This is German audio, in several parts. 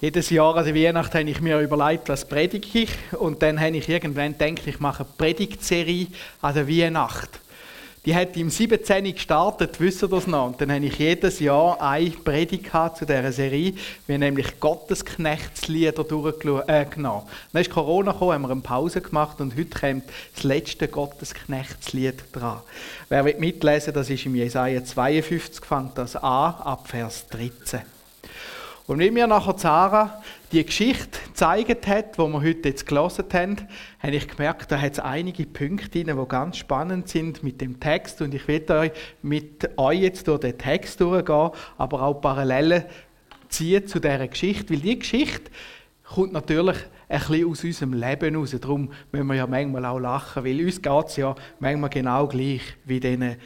Jedes Jahr an der Weihnacht habe ich mir überlegt, was predige ich. Und dann habe ich irgendwann gedacht, ich mache eine Predigtserie an der Weihnacht. Die hat im 17. gestartet, wisst ihr das noch? Und dann habe ich jedes Jahr eine Predigt zu dieser Serie. Wir nämlich Gottesknechtslieder durchgenommen. Äh, dann ist Corona gekommen, haben wir eine Pause gemacht und heute kommt das letzte Gottesknechtslied dran. Wer will mitlesen, das ist im Jesaja 52, fängt das an, ab Vers 13. Und wie mir nachher Sarah die Geschichte gezeigt hat, die wir heute jetzt gelesen haben, habe ich gemerkt, da hat es einige Punkte drin, die ganz spannend sind mit dem Text. Und ich werde euch mit euch jetzt durch den Text durchgehen, aber auch Parallelen ziehen zu dieser Geschichte. Weil die Geschichte kommt natürlich ein bisschen aus unserem Leben raus. Darum müssen wir ja manchmal auch lachen, weil uns geht es ja manchmal genau gleich wie diesen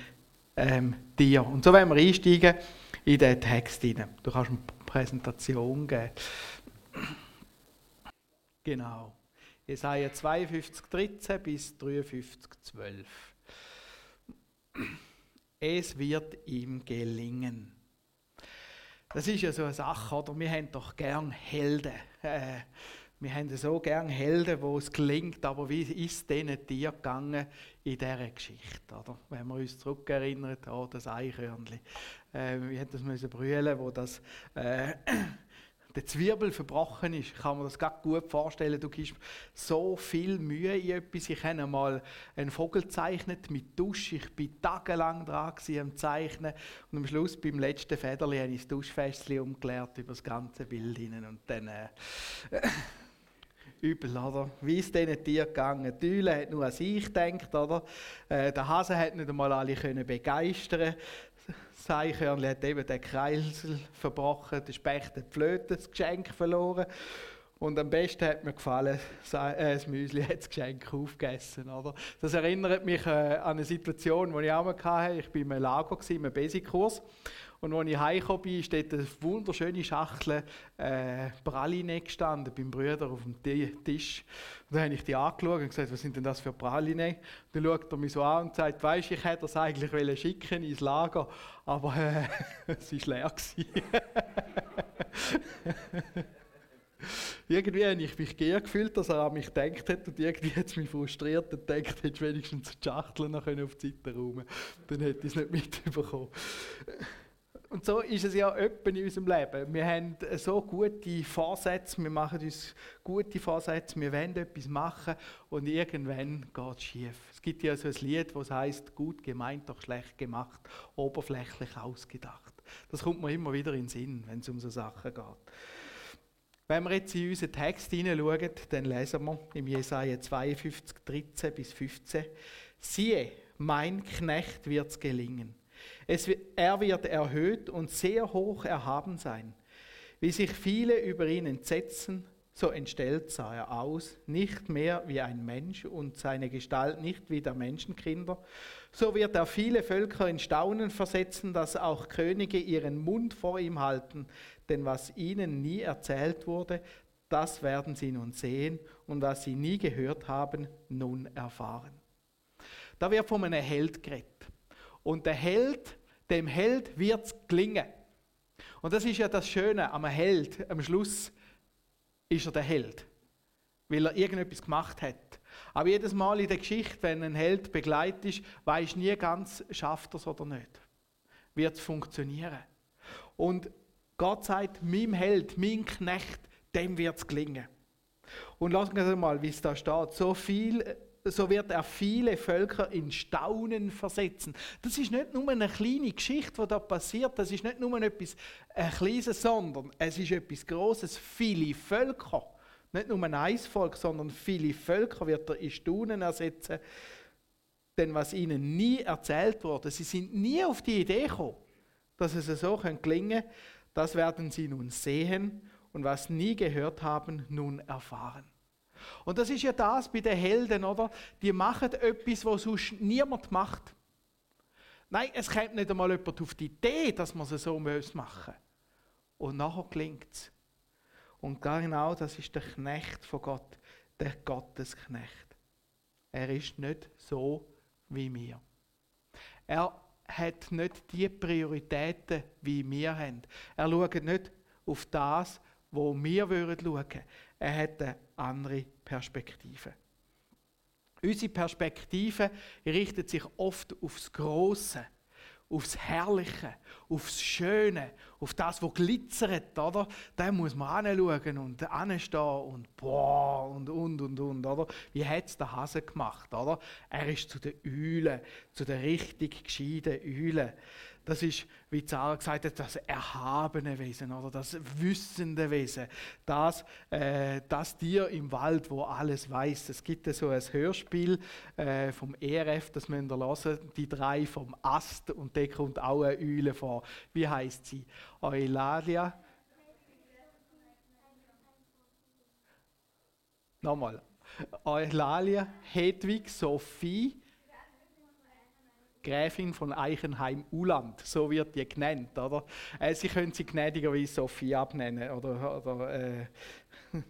ähm, Tieren. Und so werden wir einsteigen in den Text hinein. Du kannst Präsentation geben. Genau. Jesaja 52, 13 bis 53, 12. Es wird ihm gelingen. Das ist ja so eine Sache, oder? Wir haben doch gern Helden. Äh, wir haben so gern Helden, wo es gelingt, aber wie ist es denen dir gegangen in dieser Geschichte? Oder? Wenn wir uns zurückerinnern oh, das Eichhörnchen äh, wie hat das müssen brüllen, wo das äh, der Zwiebel verbrochen ist. Ich kann mir das gut vorstellen. Du gibst so viel Mühe in etwas. Ich habe mal einen Vogel gezeichnet mit Dusch. Ich bin tagelang dran am Zeichnen und am Schluss beim letzten Federli habe ich das Duschfässchen umgeleert über das ganze Bild und dann äh, übel, oder? Wie ist diesen Tieren gegangen? Die Eule hat nur an sich gedacht, oder? Äh, der Hase hat nicht einmal alle können begeistern. Das Eichhörnchen hat eben den Kreisel verbrochen, der Specht hat Flöte, das Geschenk verloren. Und am besten hat mir gefallen, äh, das Müsli hat das Geschenk aufgegessen. Oder? Das erinnert mich äh, an eine Situation, die ich auch mal hatte. Ich war im Lager, im Basic-Kurs. Und als ich heimgekommen bin, steht eine wunderschöne Schachtel äh, Praline gestanden beim Brüder auf dem Tisch. Und dann habe ich die angeschaut und gesagt, was sind denn das für Praline? Dann schaut er mich so an und sagt, weisst ich hätte das eigentlich schicken ins Lager, aber äh, es war leer. irgendwie habe ich mich geehrt gefühlt, dass er an mich gedacht hat und irgendwie hat es mich frustriert und gedacht, hätte wenigstens die Schachtel noch auf die Seite räumen Dann hätte ich es nicht mitbekommen. Und so ist es ja öppen in unserem Leben. Wir haben so gute Vorsätze, wir machen uns gute Vorsätze, wir wollen etwas machen und irgendwann geht es schief. Es gibt ja so ein Lied, das heißt gut gemeint, doch schlecht gemacht, oberflächlich ausgedacht. Das kommt mir immer wieder in den Sinn, wenn es um so Sachen geht. Wenn wir jetzt in unseren Text hineinschauen, dann lesen wir im Jesaja 52, 13 bis 15, siehe, mein Knecht wird es gelingen. Es, er wird erhöht und sehr hoch erhaben sein. Wie sich viele über ihn entsetzen, so entstellt sah er aus, nicht mehr wie ein Mensch und seine Gestalt nicht wie der Menschenkinder. So wird er viele Völker in Staunen versetzen, dass auch Könige ihren Mund vor ihm halten, denn was ihnen nie erzählt wurde, das werden sie nun sehen und was sie nie gehört haben, nun erfahren. Da wird von einem Held geredet. Und der Held, dem Held wird es gelingen. Und das ist ja das Schöne am Held. Am Schluss ist er der Held, weil er irgendetwas gemacht hat. Aber jedes Mal in der Geschichte, wenn ein Held begleitet ist, weiß nie ganz, schafft er es oder nicht. Wird es funktionieren. Und Gott sagt, meinem Held, mein Knecht, dem wird es gelingen. Und lassen wir mal, wie es da steht. So viel so wird er viele Völker in Staunen versetzen. Das ist nicht nur eine kleine Geschichte, die da passiert, das ist nicht nur etwas ein Kleines, sondern es ist etwas Großes. Viele Völker, nicht nur ein Eisvolk, sondern viele Völker wird er in Staunen ersetzen. Denn was ihnen nie erzählt wurde, sie sind nie auf die Idee gekommen, dass es so gelingen könnte, das werden sie nun sehen und was nie gehört haben, nun erfahren. Und das ist ja das bei den Helden, oder? Die machen etwas, was sonst niemand macht. Nein, es kommt nicht einmal jemand auf die Idee, dass man es so machen muss. Und nachher gelingt es. Und genau das ist der Knecht von Gott, der Gottesknecht. Er ist nicht so wie wir. Er hat nicht die Prioritäten, wie wir haben. Er schaut nicht auf das, wo wir schauen würden. Er hat eine andere Perspektive. Unsere Perspektive richtet sich oft aufs Große, aufs Herrliche, aufs Schöne, auf das, was glitzert, oder? Da muss man anschauen und anstehen und boah und und und und, oder? Wie hat es der Hase gemacht, oder? Er ist zu den Eulen, zu den richtig gescheiten Eulen. Das ist, wie Zara gesagt hat, das erhabene Wesen oder das wissende Wesen. Das, äh, das Tier im Wald, wo alles weiß. Es gibt so ein Hörspiel äh, vom ERF, das müsst ihr hören, die drei vom Ast und da kommt auch eine Eule vor. Wie heißt sie? Eulalia. Nochmal. Eulalia, Hedwig, Sophie Gräfin von Eichenheim-Uland, so wird die genannt, oder? Äh, Sie können sie gnädigerweise Sophie abnennen, oder, oder äh,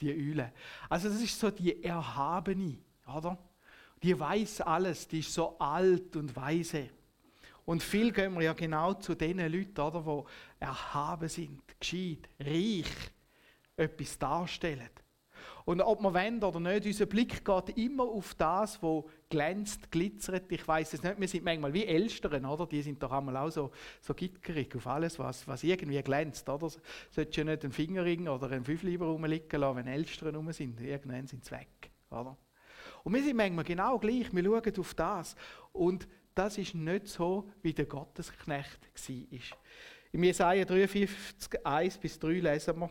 die Eule. Also das ist so die Erhabene, oder? Die weiß alles, die ist so alt und weise. Und viel gehen wir ja genau zu den Leuten, oder, die erhaben sind, gescheit, reich, etwas darstellen. Und ob wir wollen oder nicht, unser Blick geht immer auf das, wo glänzt, glitzert. Ich weiß es nicht, wir sind manchmal wie Elstern, oder? Die sind doch einmal auch so, so gitterig auf alles, was, was irgendwie glänzt, oder? Solltest du nicht einen Fingerring oder einen Fünfliber rumliegen lassen, wenn Elstern rum sind. Irgendwann sind sie weg, oder? Und wir sind manchmal genau gleich, wir schauen auf das. Und das ist nicht so, wie der Gottesknecht war. Im Jesaja 53, 1 bis 3 lesen wir,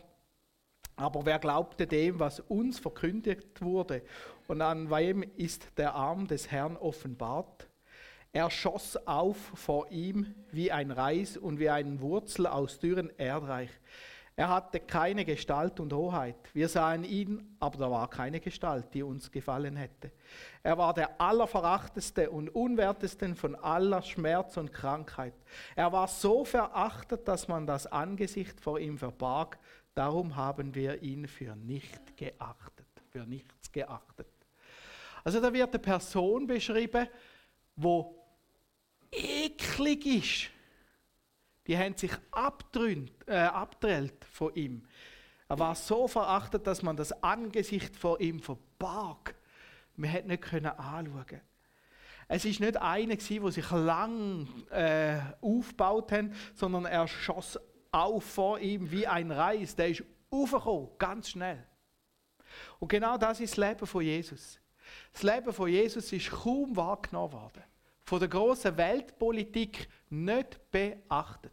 aber wer glaubte dem, was uns verkündigt wurde? Und an wem ist der Arm des Herrn offenbart? Er schoss auf vor ihm wie ein Reis und wie eine Wurzel aus dürren Erdreich. Er hatte keine Gestalt und Hoheit. Wir sahen ihn, aber da war keine Gestalt, die uns gefallen hätte. Er war der allerverachteste und unwerteste von aller Schmerz und Krankheit. Er war so verachtet, dass man das Angesicht vor ihm verbarg. Darum haben wir ihn für nicht geachtet, für nichts geachtet. Also da wird eine Person beschrieben, wo eklig ist. Die haben sich äh, abtrennt von ihm. Er war so verachtet, dass man das Angesicht vor ihm verbarg. Man hätte nicht können anschauen. Es ist nicht einer, der sich lang äh, aufgebaut hat, sondern er schoss auf vor ihm wie ein Reis. Der ist aufgekommen, ganz schnell. Und genau das ist das Leben von Jesus. Das Leben von Jesus ist kaum wahrgenommen worden. Von der großen Weltpolitik nicht beachtet.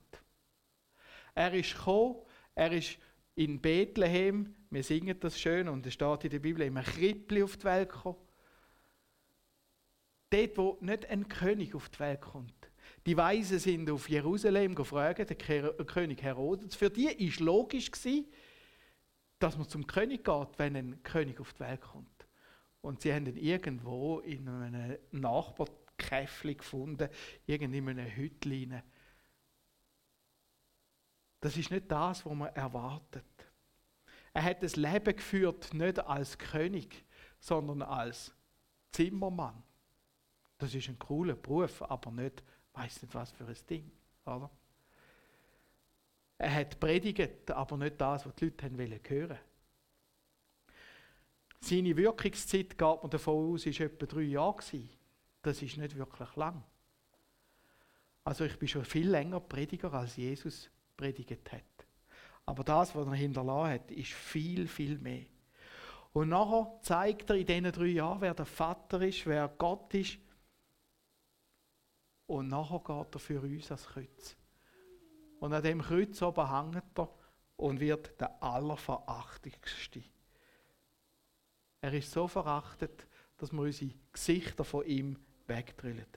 Er ist gekommen, er ist in Bethlehem, wir singen das schön und es steht in der Bibel, immer Krippli auf die Welt gekommen. Dort, wo nicht ein König auf die Welt kommt, die Weisen sind auf Jerusalem gefragt, der König Herodes. Für die war logisch, dass man zum König geht, wenn ein König auf die Welt kommt. Und sie haben ihn irgendwo in einem Nachbarkäffli gefunden, irgendwo in einem Hütlein. Das ist nicht das, was man erwartet. Er hat das Leben geführt, nicht als König, sondern als Zimmermann. Das ist ein cooler Beruf, aber nicht weiß nicht was für ein Ding, oder? Er hat predigt, aber nicht das, was die Leute haben wollen hören. Seine Wirkungszeit, geht man davon aus, war etwa drei Jahre. Das ist nicht wirklich lang. Also ich bin schon viel länger Prediger, als Jesus predigt hat. Aber das, was er hinterlassen hat, ist viel, viel mehr. Und nachher zeigt er in diesen drei Jahren, wer der Vater ist, wer Gott ist und nachher geht er für uns ans Kreuz. Und an dem Kreuz oben hängt er und wird der Allerverachtigste. Er ist so verachtet, dass wir unsere Gesichter von ihm wegdrillen.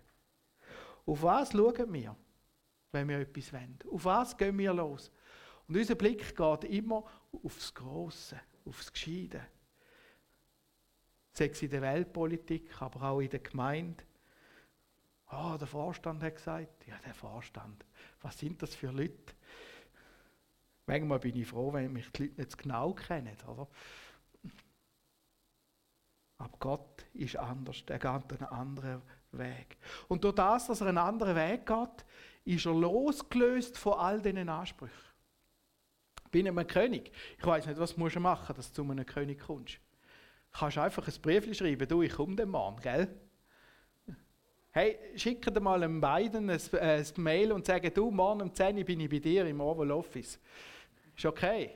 Auf was schauen wir, wenn wir etwas wollen? Auf was gehen wir los? Und unser Blick geht immer aufs Große, aufs Gescheide. Sei es in der Weltpolitik, aber auch in der Gemeinde Ah, der Vorstand hat gesagt, ja, der Vorstand, was sind das für Leute? Manchmal bin ich froh, wenn mich die Leute nicht genau kennen, oder? Aber Gott ist anders, er geht einen anderen Weg. Und durch das, dass er einen anderen Weg geht, ist er losgelöst von all diesen Ansprüchen. bin einem König. Ich weiß nicht, was du machen musst, dass du zu einem König kommst. Du kannst einfach ein Brief schreiben, du, ich komme dem Mann, gell? Hey, schicke dir mal einem beiden ein, ein Mail und sage, du, morgen um 10 Uhr bin ich bei dir im Oval Office. Ist okay.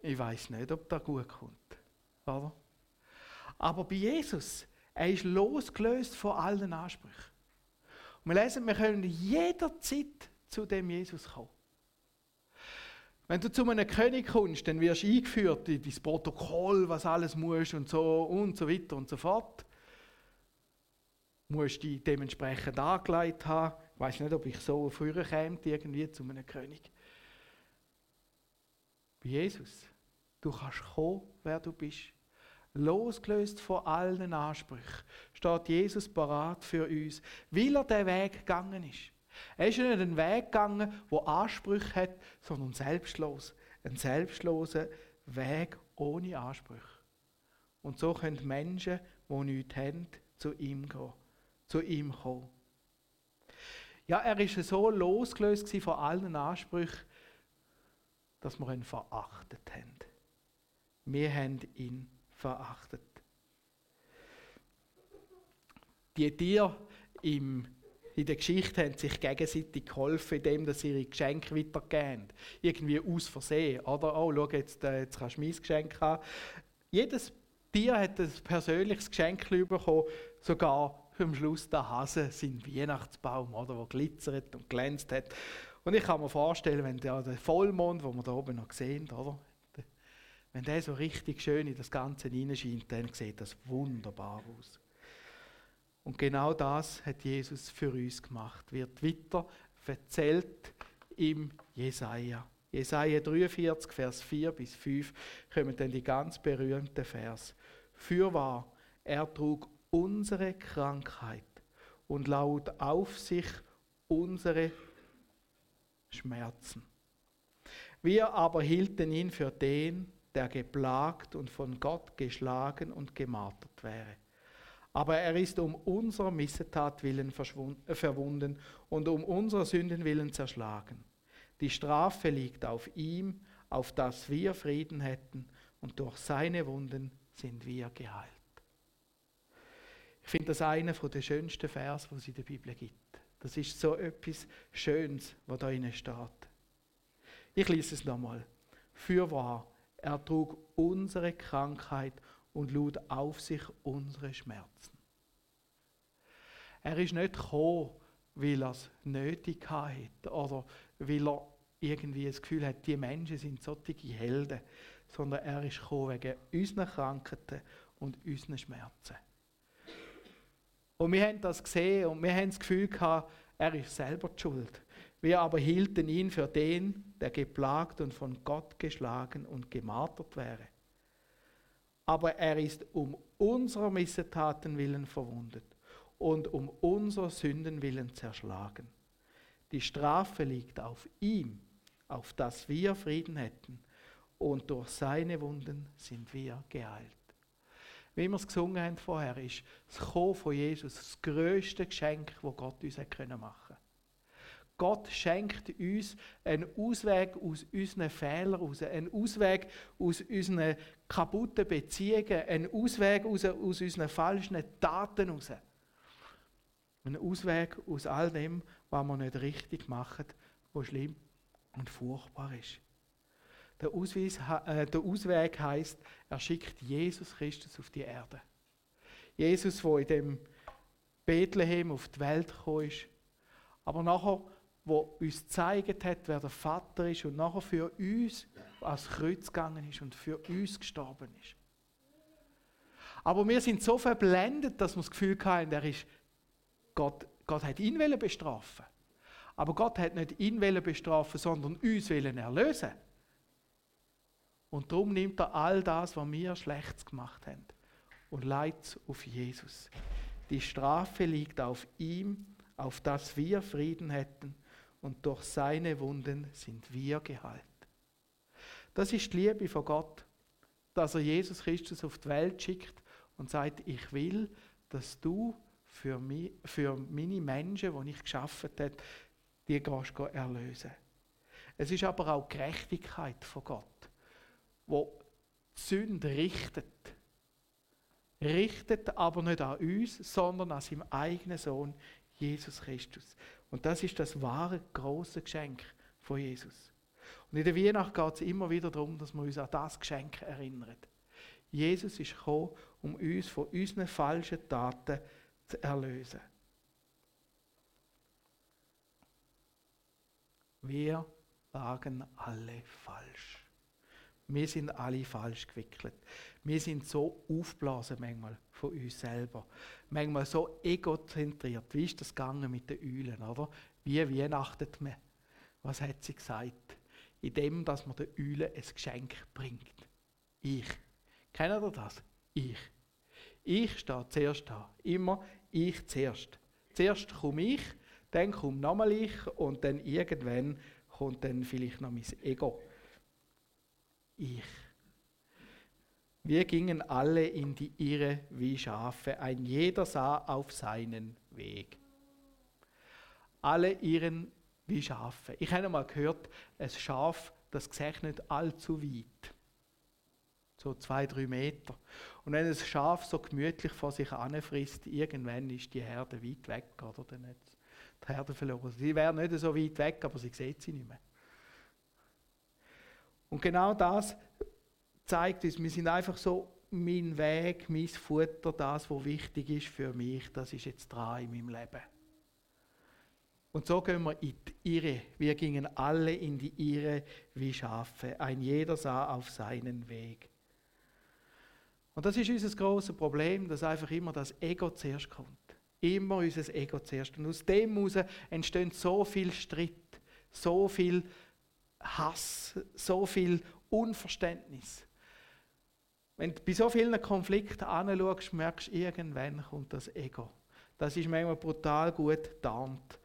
Ich weiß nicht, ob das gut kommt. Oder? Aber bei Jesus, er ist losgelöst von allen Ansprüchen. Und wir lesen, wir können jederzeit zu dem Jesus kommen. Wenn du zu einem König kommst, dann wirst du eingeführt in dein Protokoll, was alles musst und so und so weiter und so fort. Musst dich dementsprechend angelegt haben. Ich weiß nicht, ob ich so früher käme, irgendwie zu einem König. Bei Jesus, du kannst kommen, wer du bist. Losgelöst von allen Ansprüchen steht Jesus parat für uns, weil er den Weg gegangen ist. Er ist nicht einen Weg gegangen, der Ansprüche hat, sondern selbstlos. Ein selbstloser Weg ohne Ansprüche. Und so können Menschen, die nichts haben, zu ihm gehen, zu ihm kommen. Ja, er ist so losgelöst von allen Ansprüchen, dass wir ihn verachtet haben. Wir haben ihn verachtet. Die Tiere im in der Geschichte haben sich gegenseitig geholfen, indem sie ihre Geschenke weitergeben. Irgendwie aus Versehen. Oder, oh, schau, jetzt, äh, jetzt kannst du mein Geschenk haben. Jedes Tier hat ein persönliches Geschenk bekommen, sogar am Schluss der Hase, sein Weihnachtsbaum, oder, der glitzert und glänzt hat. Und ich kann mir vorstellen, wenn der, der Vollmond, den wir da oben noch sehen, oder, wenn der so richtig schön in das Ganze hineinscheint, dann sieht das wunderbar aus. Und genau das hat Jesus für uns gemacht. Wird weiter erzählt im Jesaja. Jesaja 43, Vers 4 bis 5 kommen dann die ganz berühmten Vers. Fürwahr, er trug unsere Krankheit und laut auf sich unsere Schmerzen. Wir aber hielten ihn für den, der geplagt und von Gott geschlagen und gemartert wäre aber er ist um unserer Missetat willen äh, verwunden und um unserer Sünden willen zerschlagen. Die Strafe liegt auf ihm, auf dass wir Frieden hätten, und durch seine Wunden sind wir geheilt. Ich finde das einer der schönsten Vers, was es in der Bibel gibt. Das ist so etwas Schönes, was da innen steht. Ich lese es nochmal. Fürwahr, er trug unsere Krankheit und lud auf sich unsere Schmerzen. Er ist nicht gekommen, weil er es nötig hatte oder weil er irgendwie das Gefühl hat, die Menschen sind solche Helden, sondern er ist gekommen wegen unseren Krankheiten und unseren Schmerzen. Und wir haben das gesehen und wir haben das Gefühl gehabt, er ist selber die Schuld. Wir aber hielten ihn für den, der geplagt und von Gott geschlagen und gemartert wäre aber er ist um unserer Missetaten willen verwundet und um unserer Sünden willen zerschlagen. Die Strafe liegt auf ihm, auf dass wir Frieden hätten, und durch seine Wunden sind wir geheilt. Wie wir es gesungen haben vorher, ist das Kommen von Jesus das größte Geschenk, das Gott uns machen können. Gott schenkt uns einen Ausweg aus unseren Fehlern raus, einen Ausweg aus unseren kaputten Beziehungen, einen Ausweg aus, aus unseren falschen Taten raus. Einen Ausweg aus all dem, was wir nicht richtig machen, was schlimm und furchtbar ist. Der, Ausweis, äh, der Ausweg heißt, er schickt Jesus Christus auf die Erde. Jesus, der in dem Bethlehem auf die Welt gekommen ist, aber nachher wo uns gezeigt hat, wer der Vater ist und nachher für uns ans Kreuz gegangen ist und für uns gestorben ist. Aber wir sind so verblendet, dass wir das Gefühl haben, er ist, Gott, Gott hat ihn bestrafen. Aber Gott hat nicht ihn bestrafen, sondern uns erlösen. Und darum nimmt er all das, was wir Schlechtes gemacht haben, und leitet auf Jesus. Die Strafe liegt auf ihm, auf das wir Frieden hätten und durch seine Wunden sind wir geheilt. Das ist die Liebe von Gott, dass er Jesus Christus auf die Welt schickt und sagt, ich will, dass du für, mich, für meine Menschen, die ich geschaffen habe, die gehst erlösen. Es ist aber auch Gerechtigkeit von Gott, wo die Sünde richtet. Richtet aber nicht an uns, sondern an seinem eigenen Sohn, Jesus Christus. Und das ist das wahre, große Geschenk von Jesus. Und in der Weihnacht geht es immer wieder darum, dass wir uns an das Geschenk erinnern. Jesus ist gekommen, um uns von unseren falschen Taten zu erlösen. Wir lagen alle falsch. Wir sind alle falsch gewickelt. Wir sind so aufblasen manchmal von uns selber. Manchmal so egozentriert. Wie ist das gegangen mit den Eulen, oder? Wie weihnachtet man? Was hat sie gesagt? In dem, dass man den Eulen ein Geschenk bringt. Ich. Kennt ihr das? Ich. Ich stehe zuerst da. Immer ich zuerst. Zuerst komme ich, dann kommt nochmal ich und dann irgendwann kommt dann vielleicht noch mein Ego. Ich. Wir gingen alle in die Irre wie Schafe, ein jeder sah auf seinen Weg. Alle irren wie Schafe. Ich habe mal gehört, ein Schaf, das nicht allzu weit. So zwei, drei Meter. Und wenn ein Schaf so gemütlich vor sich anfrisst, irgendwann ist die Herde weit weg, oder? Dann die Herde verloren. Sie wäre nicht so weit weg, aber sie sieht sie nicht mehr. Und genau das zeigt uns, wir sind einfach so mein Weg, mein Futter, das, was wichtig ist für mich, das ist jetzt dran in meinem Leben. Und so gehen wir in die Irre. Wir gingen alle in die Irre wie Schafe. Ein jeder sah auf seinen Weg. Und das ist unser großes Problem, dass einfach immer das Ego zuerst kommt. Immer unser Ego zuerst. Und aus dem heraus entstehen so viel Streit, so viel Hass, so viel Unverständnis. Wenn du bei so vielen Konflikten anschaust, merkst du, irgendwann kommt das Ego. Das ist manchmal brutal gut getarnt,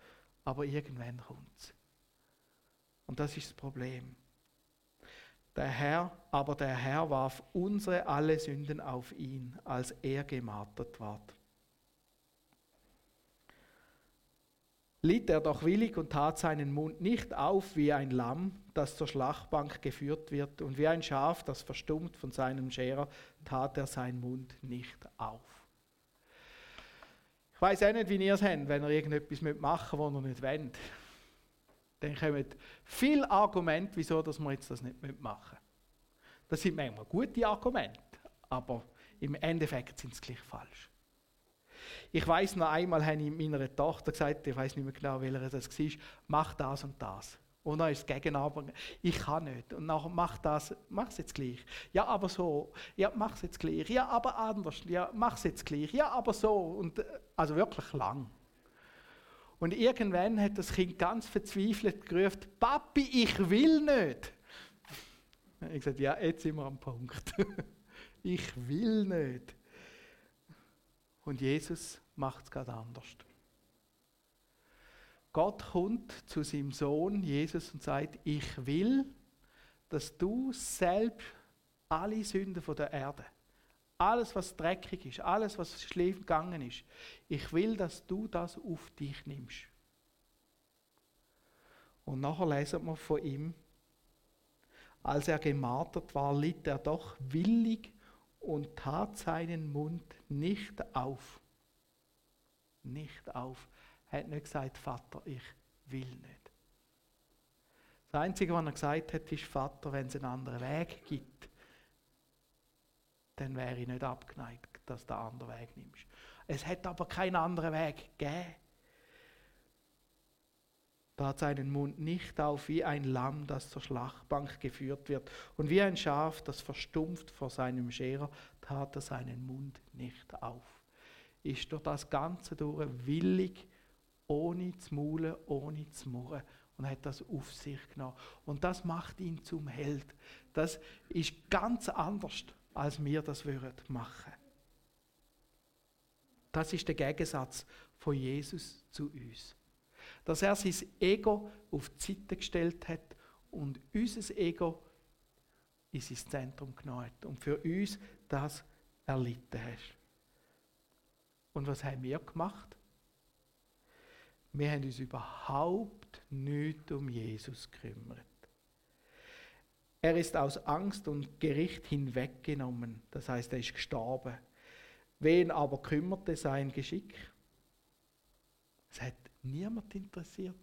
aber irgendwann kommt es. Und das ist das Problem. Der Herr, aber der Herr warf unsere alle Sünden auf ihn, als er gemartert ward. litt er doch willig und tat seinen Mund nicht auf wie ein Lamm, das zur Schlachtbank geführt wird, und wie ein Schaf, das verstummt von seinem Scherer, tat er seinen Mund nicht auf. Ich weiß auch nicht, wie ihr es habt, wenn ihr irgendetwas machen was ihr nicht wollt. Dann kommen viele Argumente, wieso dass wir jetzt das nicht machen. Das sind manchmal gute Argumente, aber im Endeffekt sind sie gleich falsch. Ich weiß noch einmal, habe ich meiner Tochter gesagt, ich weiß nicht mehr genau, welcher das war, mach das und das. Und dann ist Gegenüber, ich kann nicht. Und nachher mach das, mach es jetzt gleich. Ja, aber so. Ja, mach es jetzt gleich. Ja, aber anders. Ja, mach es jetzt gleich. Ja, aber so. Und, äh, also wirklich lang. Und irgendwann hat das Kind ganz verzweifelt gerufen, Papi, ich will nicht. Ich gesagt, ja, jetzt sind wir am Punkt. ich will nicht. Und Jesus macht es gerade anders. Gott kommt zu seinem Sohn Jesus und sagt, ich will, dass du selbst alle Sünden der Erde, alles was dreckig ist, alles was schlimm gegangen ist, ich will, dass du das auf dich nimmst. Und nachher lesen wir von ihm, als er gemartert war, litt er doch willig und tat seinen Mund nicht auf. Nicht auf. Hat nicht gesagt, Vater, ich will nicht. Das Einzige, was er gesagt hat, ist, Vater, wenn es einen anderen Weg gibt, dann wäre ich nicht abgeneigt, dass du einen anderen Weg nimmst. Es hat aber keinen anderen Weg gegeben tat seinen Mund nicht auf wie ein Lamm, das zur Schlachtbank geführt wird, und wie ein Schaf, das verstumpft vor seinem Scherer, tat er seinen Mund nicht auf. Ist durch das Ganze durch willig, ohne zu maulen, ohne zu murren und hat das auf sich genommen. Und das macht ihn zum Held. Das ist ganz anders, als wir das würden machen. Das ist der Gegensatz von Jesus zu uns dass er sein Ego auf die Seite gestellt hat und unser Ego in sein Zentrum genommen hat und für uns das erlitten hat. Und was haben wir gemacht? Wir haben uns überhaupt nicht um Jesus gekümmert. Er ist aus Angst und Gericht hinweggenommen, das heißt, er ist gestorben. Wen aber kümmerte sein Geschick? Es hat niemand interessiert.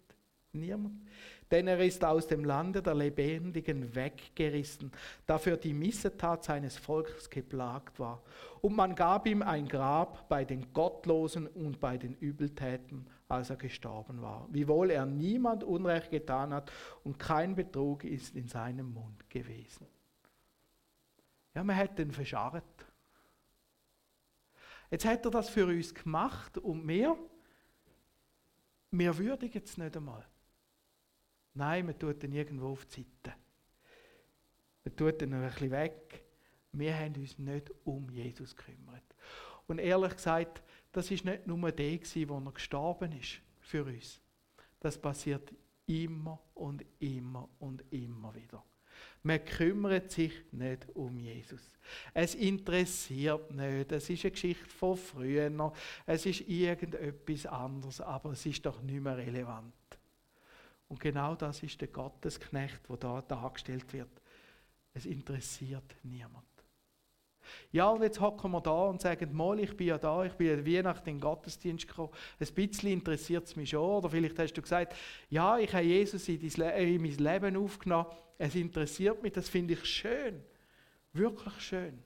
Niemand. Denn er ist aus dem Lande der Lebendigen weggerissen, dafür die Missetat seines Volkes geplagt war. Und man gab ihm ein Grab bei den Gottlosen und bei den Übeltäten, als er gestorben war. Wiewohl er niemand Unrecht getan hat und kein Betrug ist in seinem Mund gewesen. Ja, man hat ihn verscharrt. Jetzt hat er das für uns gemacht und wir, wir würdigen es nicht einmal. Nein, man tut ihn irgendwo auf die Seite. Man tut ihn ein bisschen weg. Wir haben uns nicht um Jesus gekümmert. Und ehrlich gesagt, das ist nicht nur der, gewesen, wo er gestorben ist für uns. Das passiert immer und immer und immer wieder. Man kümmert sich nicht um Jesus. Es interessiert nicht. Es ist eine Geschichte von früher. Es ist irgendetwas anderes, aber es ist doch nicht mehr relevant. Und genau das ist der Gottesknecht, der da dargestellt wird. Es interessiert niemand. Ja, und jetzt hocken wir da und sagen, mal, ich bin ja da, ich bin ja Weihnachten in den Gottesdienst gekommen. Ein bisschen interessiert es mich schon. Oder vielleicht hast du gesagt, ja, ich habe Jesus in, in mein Leben aufgenommen. Es interessiert mich, das finde ich schön. Wirklich schön.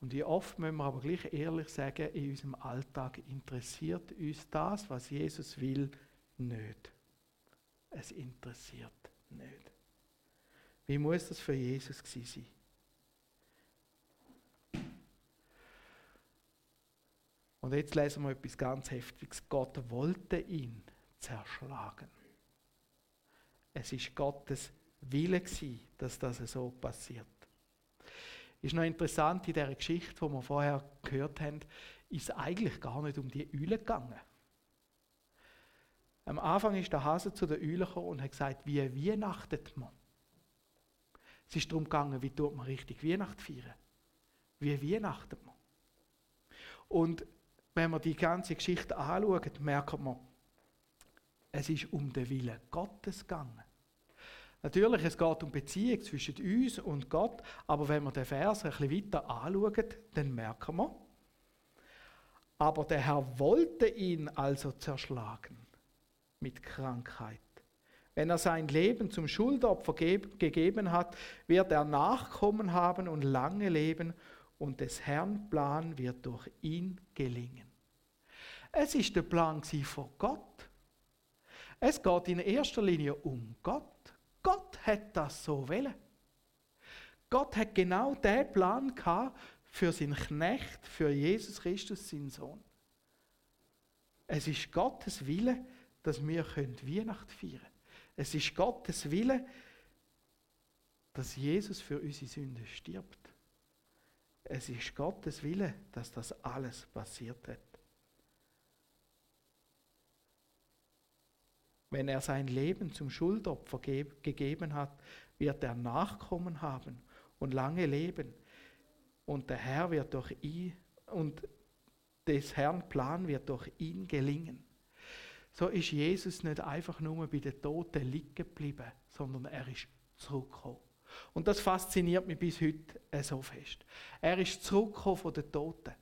Und wie oft müssen wir aber gleich ehrlich sagen, in unserem Alltag interessiert uns das, was Jesus will, nicht. Es interessiert nicht. Wie muss das für Jesus gewesen sein? Und jetzt lesen wir etwas ganz Heftiges. Gott wollte ihn zerschlagen. Es ist Gottes Wille gewesen, dass das so passiert. Ist noch interessant in der Geschichte, die wir vorher gehört haben, ist eigentlich gar nicht um die Eule gegangen. Am Anfang ist der Hase zu der Eule gekommen und hat gesagt, wie weihnachtet man? Es ist darum gegangen, wie tut man richtig Weihnacht feiern? Wie weihnachtet man? Und wenn man die ganze Geschichte anschaut, merkt man, es ist um den Willen Gottes gegangen. Natürlich, es geht um Beziehung zwischen uns und Gott, aber wenn wir den Vers ein bisschen weiter anschauen, dann merken wir, aber der Herr wollte ihn also zerschlagen mit Krankheit. Wenn er sein Leben zum Schuldopfer gegeben hat, wird er Nachkommen haben und lange leben und des Herrn Plan wird durch ihn gelingen. Es ist der Plan von Gott. Es geht in erster Linie um Gott. Gott hat das so wollen. Gott hat genau den Plan für seinen Knecht, für Jesus Christus, seinen Sohn. Es ist Gottes Wille, dass wir Weihnacht feiern können. Es ist Gottes Wille, dass Jesus für unsere Sünde stirbt. Es ist Gottes Wille, dass das alles passiert hat. Wenn er sein Leben zum Schuldopfer ge gegeben hat, wird er Nachkommen haben und lange leben. Und der Herr wird durch ihn und des Herrn Plan wird durch ihn gelingen. So ist Jesus nicht einfach nur bei den Toten liegen geblieben, sondern er ist zurückgekommen. Und das fasziniert mich bis heute so fest. Er ist zurückgekommen von den Toten.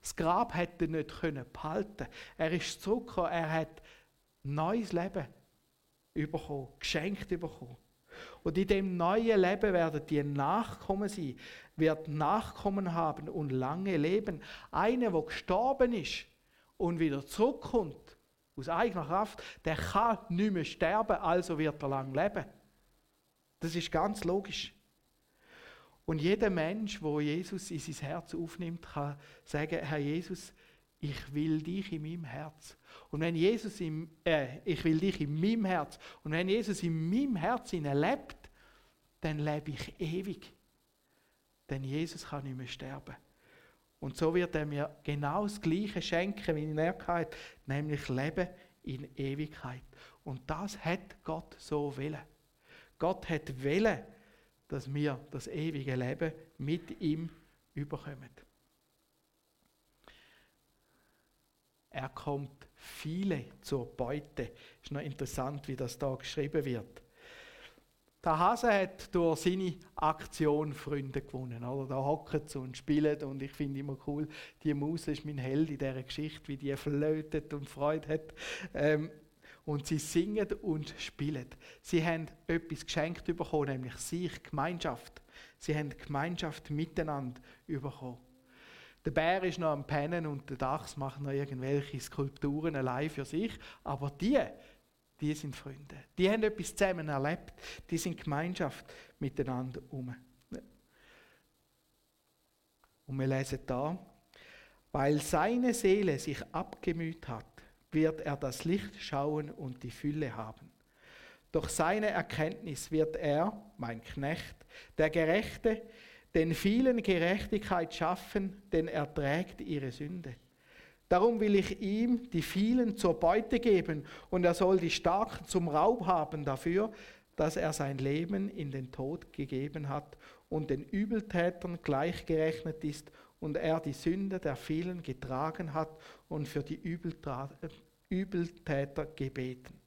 Das Grab hätte er nicht behalten. Er ist zurückgekommen, er hat neues Leben bekommen, geschenkt bekommen. Und in dem neuen Leben werden die Nachkommen sein, wird Nachkommen haben und lange leben. Einer, der gestorben ist und wieder zurückkommt, aus eigener Kraft, der kann nicht mehr sterben, also wird er lang leben. Das ist ganz logisch. Und jeder Mensch, wo Jesus in sein Herz aufnimmt, kann sagen, Herr Jesus, ich will dich in meinem Herz. Und wenn Jesus im, äh, ich will dich in meinem Herz. Und wenn Jesus in meinem Herz lebt, dann lebe ich ewig. Denn Jesus kann nicht mehr sterben. Und so wird er mir genau das Gleiche schenken, wie er hat, nämlich Leben in Ewigkeit. Und das hat Gott so willen. Gott hat willen, dass wir das ewige Leben mit ihm überkommen. Er kommt viele zur Beute. Ist noch interessant, wie das da geschrieben wird. Der Hase hat durch seine Aktion Freunde gewonnen. Oder? Da hocken sie und spielen und ich finde immer cool, die Maus ist mein Held in dieser Geschichte, wie die flötet und Freude hat. Ähm, und sie singen und spielen. Sie haben etwas geschenkt bekommen, nämlich sich, Gemeinschaft. Sie haben Gemeinschaft miteinander bekommen. Der Bär ist noch am Pennen und der Dachs macht noch irgendwelche Skulpturen allein für sich. Aber die, die sind Freunde. Die haben etwas zusammen erlebt. Die sind Gemeinschaft miteinander um. Und wir lesen da, weil seine Seele sich abgemüht hat, wird er das Licht schauen und die Fülle haben. Durch seine Erkenntnis wird er, mein Knecht, der Gerechte, den vielen Gerechtigkeit schaffen, denn er trägt ihre Sünde. Darum will ich ihm die vielen zur Beute geben und er soll die Starken zum Raub haben dafür, dass er sein Leben in den Tod gegeben hat und den Übeltätern gleichgerechnet ist und er die Sünde der vielen getragen hat und für die Übeltäter gebeten.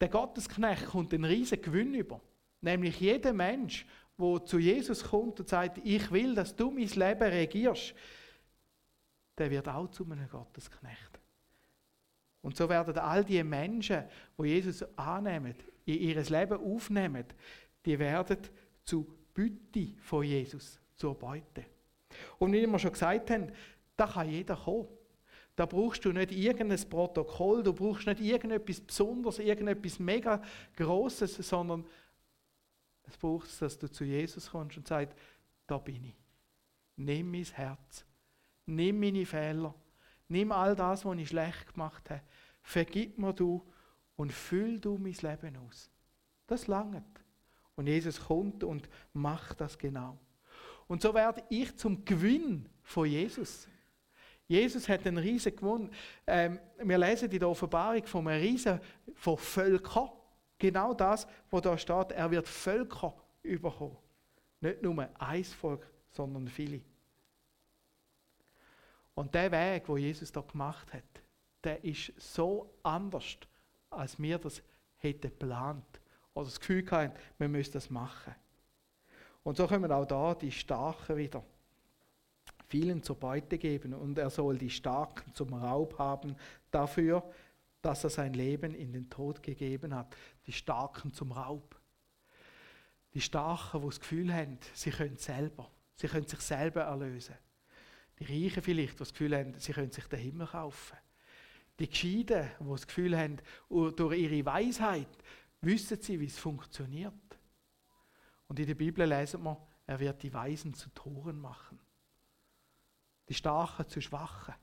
Der Gottesknecht kommt einen riesen Gewinn über. Nämlich jeder Mensch, der zu Jesus kommt und sagt, ich will, dass du mein Leben regierst, der wird auch zu einem Gottesknecht. Und so werden all die Menschen, wo Jesus annehmen, in ihr Leben aufnehmen, die werden zu Bütte von Jesus, zur Beute. Und wie wir schon gesagt haben, da kann jeder kommen. Da brauchst du nicht irgendein Protokoll, du brauchst nicht irgendetwas Besonderes, irgendetwas mega Grosses, sondern es braucht, dass du zu Jesus kommst und sagst, da bin ich. Nimm mein Herz, nimm meine Fehler, nimm all das, was ich schlecht gemacht habe, vergib mir du und füll du mein Leben aus. Das langt. Und Jesus kommt und macht das genau. Und so werde ich zum Gewinn von Jesus. Jesus hat einen riesen Gewinn. Ähm, wir lesen in der Offenbarung von einem riesen von Völkern. Genau das, wo da steht, er wird Völker überkommen. Nicht nur ein Volk, sondern viele. Und der Weg, wo Jesus da gemacht hat, der ist so anders, als wir das hätten geplant oder das Gefühl hatten, wir müssen das machen. Und so kommen auch da die Starken wieder. Vielen zur Beute geben und er soll die Starken zum Raub haben dafür, dass er sein Leben in den Tod gegeben hat. Die Starken zum Raub. Die Starken, die das Gefühl haben, sie können selber. Sie können sich selber erlösen. Die Reichen vielleicht, die das Gefühl haben, sie können sich den Himmel kaufen. Die Gescheiden, die das Gefühl haben, durch ihre Weisheit wissen sie, wie es funktioniert. Und in der Bibel lesen wir, er wird die Weisen zu Toren machen. Die Starken zu Schwachen.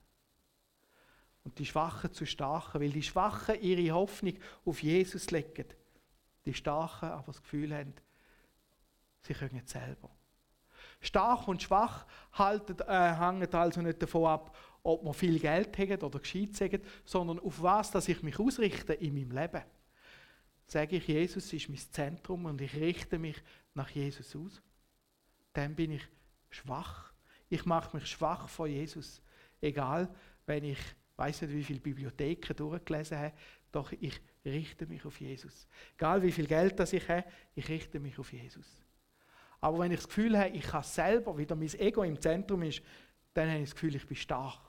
Und die Schwachen zu Starken, weil die Schwachen ihre Hoffnung auf Jesus legen. Die Starken aber das Gefühl haben, sie können es selber. Stark und schwach halten, äh, hängen also nicht davon ab, ob man viel Geld hat oder gescheit sagen, sondern auf was dass ich mich ausrichte in meinem Leben. Sage ich, Jesus ist mein Zentrum und ich richte mich nach Jesus aus, dann bin ich schwach. Ich mache mich schwach vor Jesus. Egal, wenn ich weiß nicht, wie viele Bibliotheken durchgelesen habe, doch ich richte mich auf Jesus. Egal, wie viel Geld das ich habe, ich richte mich auf Jesus. Aber wenn ich das Gefühl habe, ich kann selber, wieder mein Ego im Zentrum ist, dann habe ich das Gefühl, ich bin stark.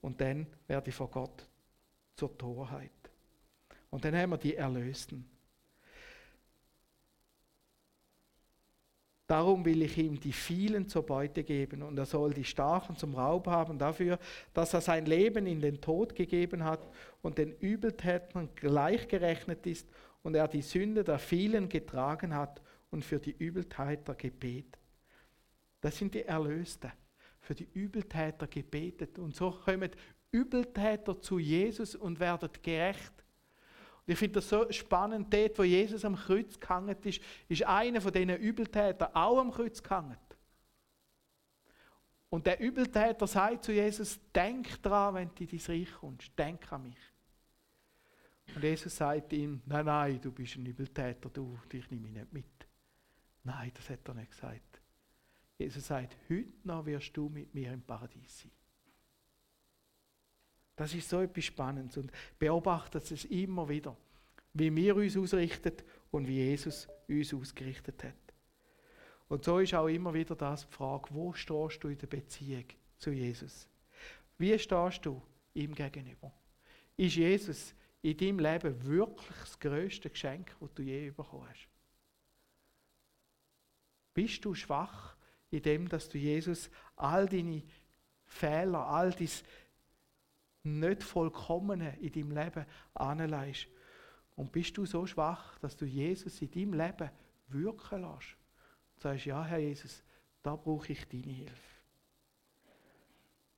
Und dann werde ich vor Gott zur Torheit. Und dann haben wir die Erlösten. Darum will ich ihm die vielen zur Beute geben und er soll die Starken zum Raub haben dafür, dass er sein Leben in den Tod gegeben hat und den Übeltätern gleichgerechnet ist und er die Sünde der vielen getragen hat und für die Übeltäter gebetet. Das sind die Erlösten, für die Übeltäter gebetet. Und so kommen Übeltäter zu Jesus und werden gerecht. Ich finde das so spannend, dort, wo Jesus am Kreuz gehangen ist, ist einer von diesen Übeltätern auch am Kreuz gehangen. Und der Übeltäter sagt zu Jesus, denk dran, wenn du in dein Reich kommst, denk an mich. Und Jesus sagt ihm, nein, nein, du bist ein Übeltäter, du, dich nehme ich nicht mit. Nein, das hat er nicht gesagt. Jesus sagt, heute noch wirst du mit mir im Paradies sein. Das ist so etwas Spannendes und beobachtet es immer wieder. wie wir uns ausrichten und wie Jesus uns ausgerichtet hat. Und so ist auch immer wieder das die Frage, wo stehst du in der Beziehung zu Jesus? Wie stehst du ihm gegenüber? Ist Jesus in deinem Leben wirklich das größte Geschenk, das du je bekommen hast? Bist du schwach in dem, dass du Jesus all deine Fehler, all dein nicht Vollkommene in deinem Leben anleihst? Und bist du so schwach, dass du Jesus in deinem Leben wirken lässt? Und sagst, ja, Herr Jesus, da brauche ich deine Hilfe.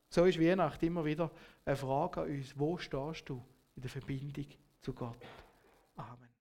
So ist Weihnachten immer wieder eine Frage an uns, wo stehst du in der Verbindung zu Gott? Amen.